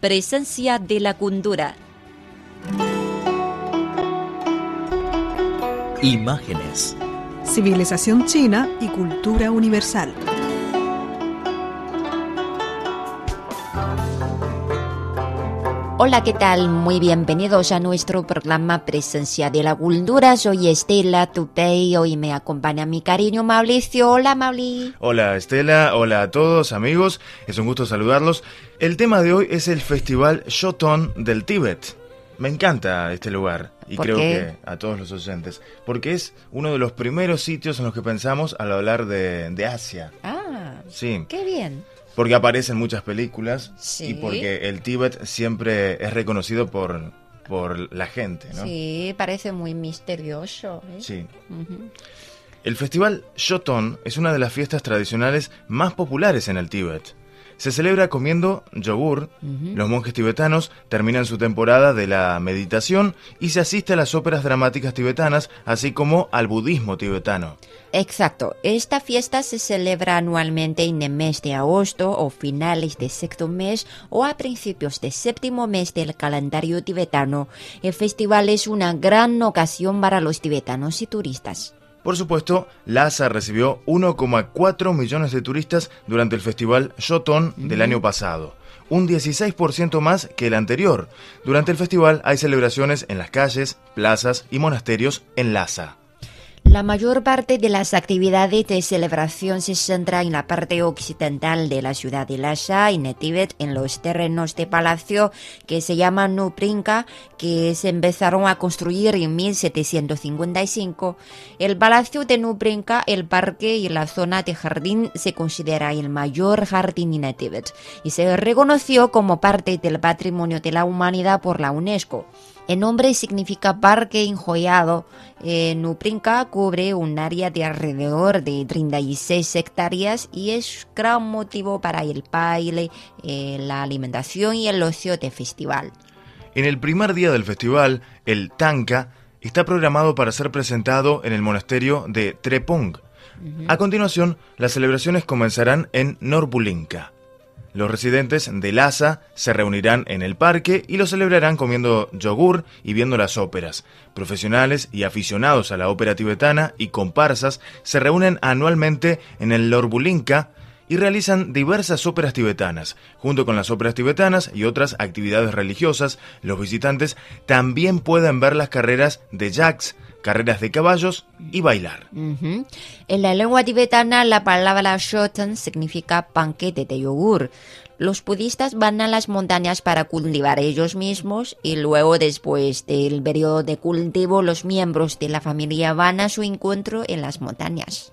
Presencia de la cultura. Imágenes. Civilización china y cultura universal. Hola, ¿qué tal? Muy bienvenidos a nuestro programa Presencia de la Cultura. Soy Estela Tupey. Hoy me acompaña mi cariño Mauricio. Hola, Mauli. Hola Estela, hola a todos amigos, es un gusto saludarlos. El tema de hoy es el Festival Shoton del Tíbet. Me encanta este lugar y ¿Por creo qué? que a todos los oyentes, porque es uno de los primeros sitios en los que pensamos al hablar de, de Asia. Ah, Sí, qué bien. Porque aparece en muchas películas Sí. y porque el Tíbet siempre es reconocido por, por la gente, ¿no? Sí, parece muy misterioso. ¿eh? Sí. El festival Shoton es una de las fiestas tradicionales más populares en el Tíbet. Se celebra comiendo yogur, los monjes tibetanos terminan su temporada de la meditación y se asiste a las óperas dramáticas tibetanas, así como al budismo tibetano. Exacto. Esta fiesta se celebra anualmente en el mes de agosto o finales de sexto mes o a principios de séptimo mes del calendario tibetano. El festival es una gran ocasión para los tibetanos y turistas. Por supuesto, Lhasa recibió 1,4 millones de turistas durante el festival Shoton del año pasado, un 16% más que el anterior. Durante el festival hay celebraciones en las calles, plazas y monasterios en Lhasa. La mayor parte de las actividades de celebración se centra en la parte occidental de la ciudad de Lhasa, en Tíbet, en los terrenos de palacio que se llaman Nuprinka, que se empezaron a construir en 1755. El palacio de Nuprinka, el parque y la zona de jardín se considera el mayor jardín en Tíbet y se reconoció como parte del patrimonio de la humanidad por la UNESCO. El nombre significa parque enjollado. Eh, Nuprinka cubre un área de alrededor de 36 hectáreas y es gran motivo para el baile, eh, la alimentación y el ocio de festival. En el primer día del festival, el Tanka está programado para ser presentado en el monasterio de Trepung. A continuación, las celebraciones comenzarán en Norbulinka. Los residentes de Lhasa se reunirán en el parque y lo celebrarán comiendo yogur y viendo las óperas. Profesionales y aficionados a la ópera tibetana y comparsas se reúnen anualmente en el Norbulinka y realizan diversas óperas tibetanas. Junto con las óperas tibetanas y otras actividades religiosas, los visitantes también pueden ver las carreras de yaks, carreras de caballos y bailar. En la lengua tibetana, la palabra shotan significa panquete de yogur. Los budistas van a las montañas para cultivar ellos mismos y luego, después del periodo de cultivo, los miembros de la familia van a su encuentro en las montañas.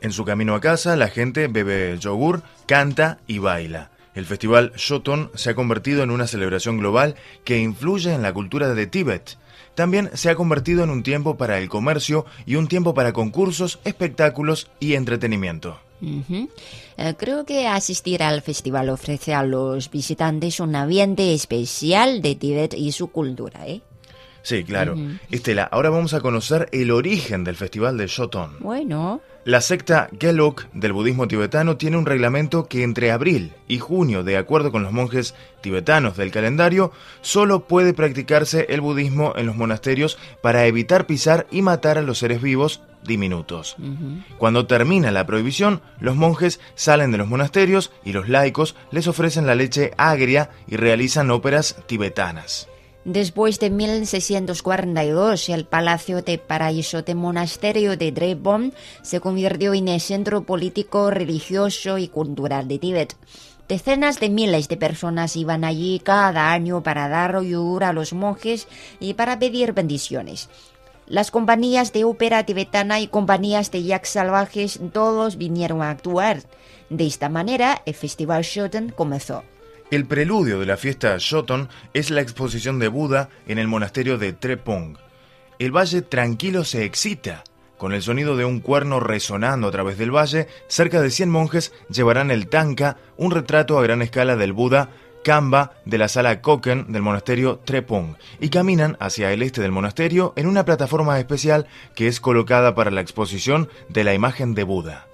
En su camino a casa, la gente bebe yogur, canta y baila. El festival Shoton se ha convertido en una celebración global que influye en la cultura de Tíbet. También se ha convertido en un tiempo para el comercio y un tiempo para concursos, espectáculos y entretenimiento. Eh, creo que asistir al festival ofrece a los visitantes un ambiente especial de Tíbet y su cultura, ¿eh? Sí, claro. Estela, ahora vamos a conocer el origen del festival de Shoton. Bueno, La secta Gelug del budismo tibetano tiene un reglamento que entre abril y junio, de acuerdo con los monjes tibetanos del calendario, solo puede practicarse el budismo en los monasterios para evitar pisar y matar a los seres vivos diminutos. Cuando termina la prohibición, los monjes salen de los monasterios y los laicos les ofrecen la leche agria y realizan óperas tibetanas. Después de 1642, el Palacio de Paraíso de Monasterio de Drebon se convirtió en el centro político, religioso y cultural de Tíbet. Decenas de miles de personas iban allí cada año para dar yogur a los monjes y para pedir bendiciones. Las compañías de ópera tibetana y compañías de yaks salvajes todos vinieron a actuar. De esta manera, el Festival Shoten comenzó. El preludio de la fiesta Shoton es la exposición de Buda en el monasterio de Trepong. El valle tranquilo se excita. Con el sonido de un cuerno resonando a través del valle, cerca de 100 monjes llevarán el tanka, un retrato a gran escala del Buda, Kamba de la sala Koken del monasterio Trepong, y caminan hacia el este del monasterio en una plataforma especial que es colocada para la exposición de la imagen de Buda.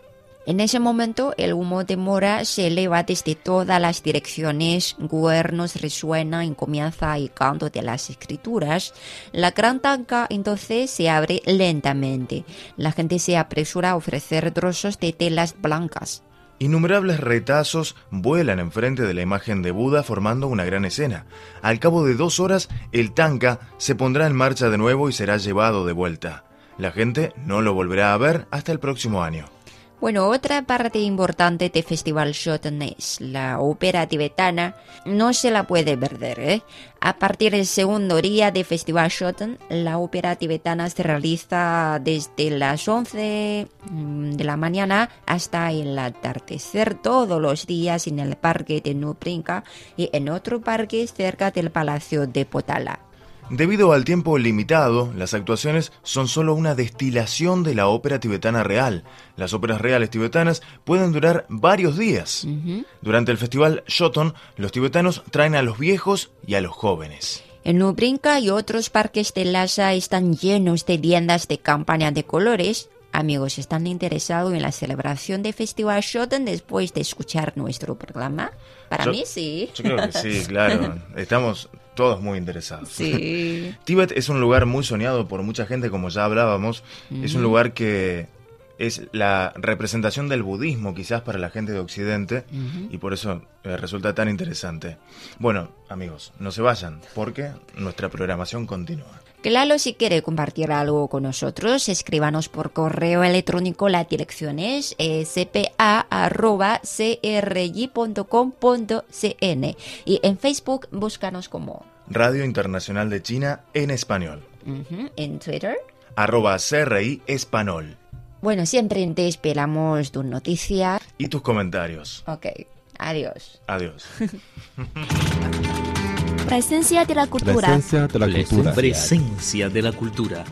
En ese momento el humo de mora se eleva desde todas las direcciones, cuernos resuena en comienza y canto de las escrituras. La gran tanca entonces se abre lentamente. La gente se apresura a ofrecer trozos de telas blancas. Innumerables retazos vuelan enfrente de la imagen de Buda formando una gran escena. Al cabo de dos horas, el tanca se pondrá en marcha de nuevo y será llevado de vuelta. La gente no lo volverá a ver hasta el próximo año. Bueno, otra parte importante de Festival Shoten es la ópera tibetana. No se la puede perder, ¿eh? A partir del segundo día de Festival Shoten, la ópera tibetana se realiza desde las 11 mm, de la mañana hasta el atardecer todos los días en el parque de Nuprinka y en otro parque cerca del Palacio de Potala. Debido al tiempo limitado, las actuaciones son solo una destilación de la ópera tibetana real. Las óperas reales tibetanas pueden durar varios días. Durante el festival Shoton, los tibetanos traen a los viejos y a los jóvenes. En Nubrinka y otros parques de Lhasa están llenos de tiendas de campaña de colores. Amigos, ¿están interesados en la celebración de Festival Shoton después de escuchar nuestro programa? Para Yo- mí sí. Yo creo que sí, claro. Estamos todos muy interesados. Sí. Tíbet es un lugar muy soñado por mucha gente, como ya hablábamos. Es un lugar que es la representación del budismo quizás para la gente de Occidente y por eso eh, resulta tan interesante. Bueno, amigos, no se vayan porque nuestra programación continúa. Claro, si quiere compartir algo con nosotros, escríbanos por correo electrónico. La dirección es eh, y en Facebook búscanos como Radio Internacional de China en español. en Twitter. Arroba CRI Español. Bueno, siempre te esperamos tu noticia. Y tus comentarios. Ok, adiós. Adiós. Presencia de la cultura. Presencia de la cultura. Presencia de la cultura.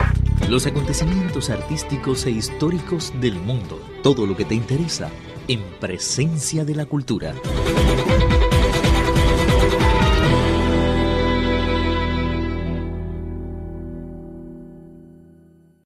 Los acontecimientos artísticos e históricos del mundo. Todo lo que te interesa en Presencia de la cultura.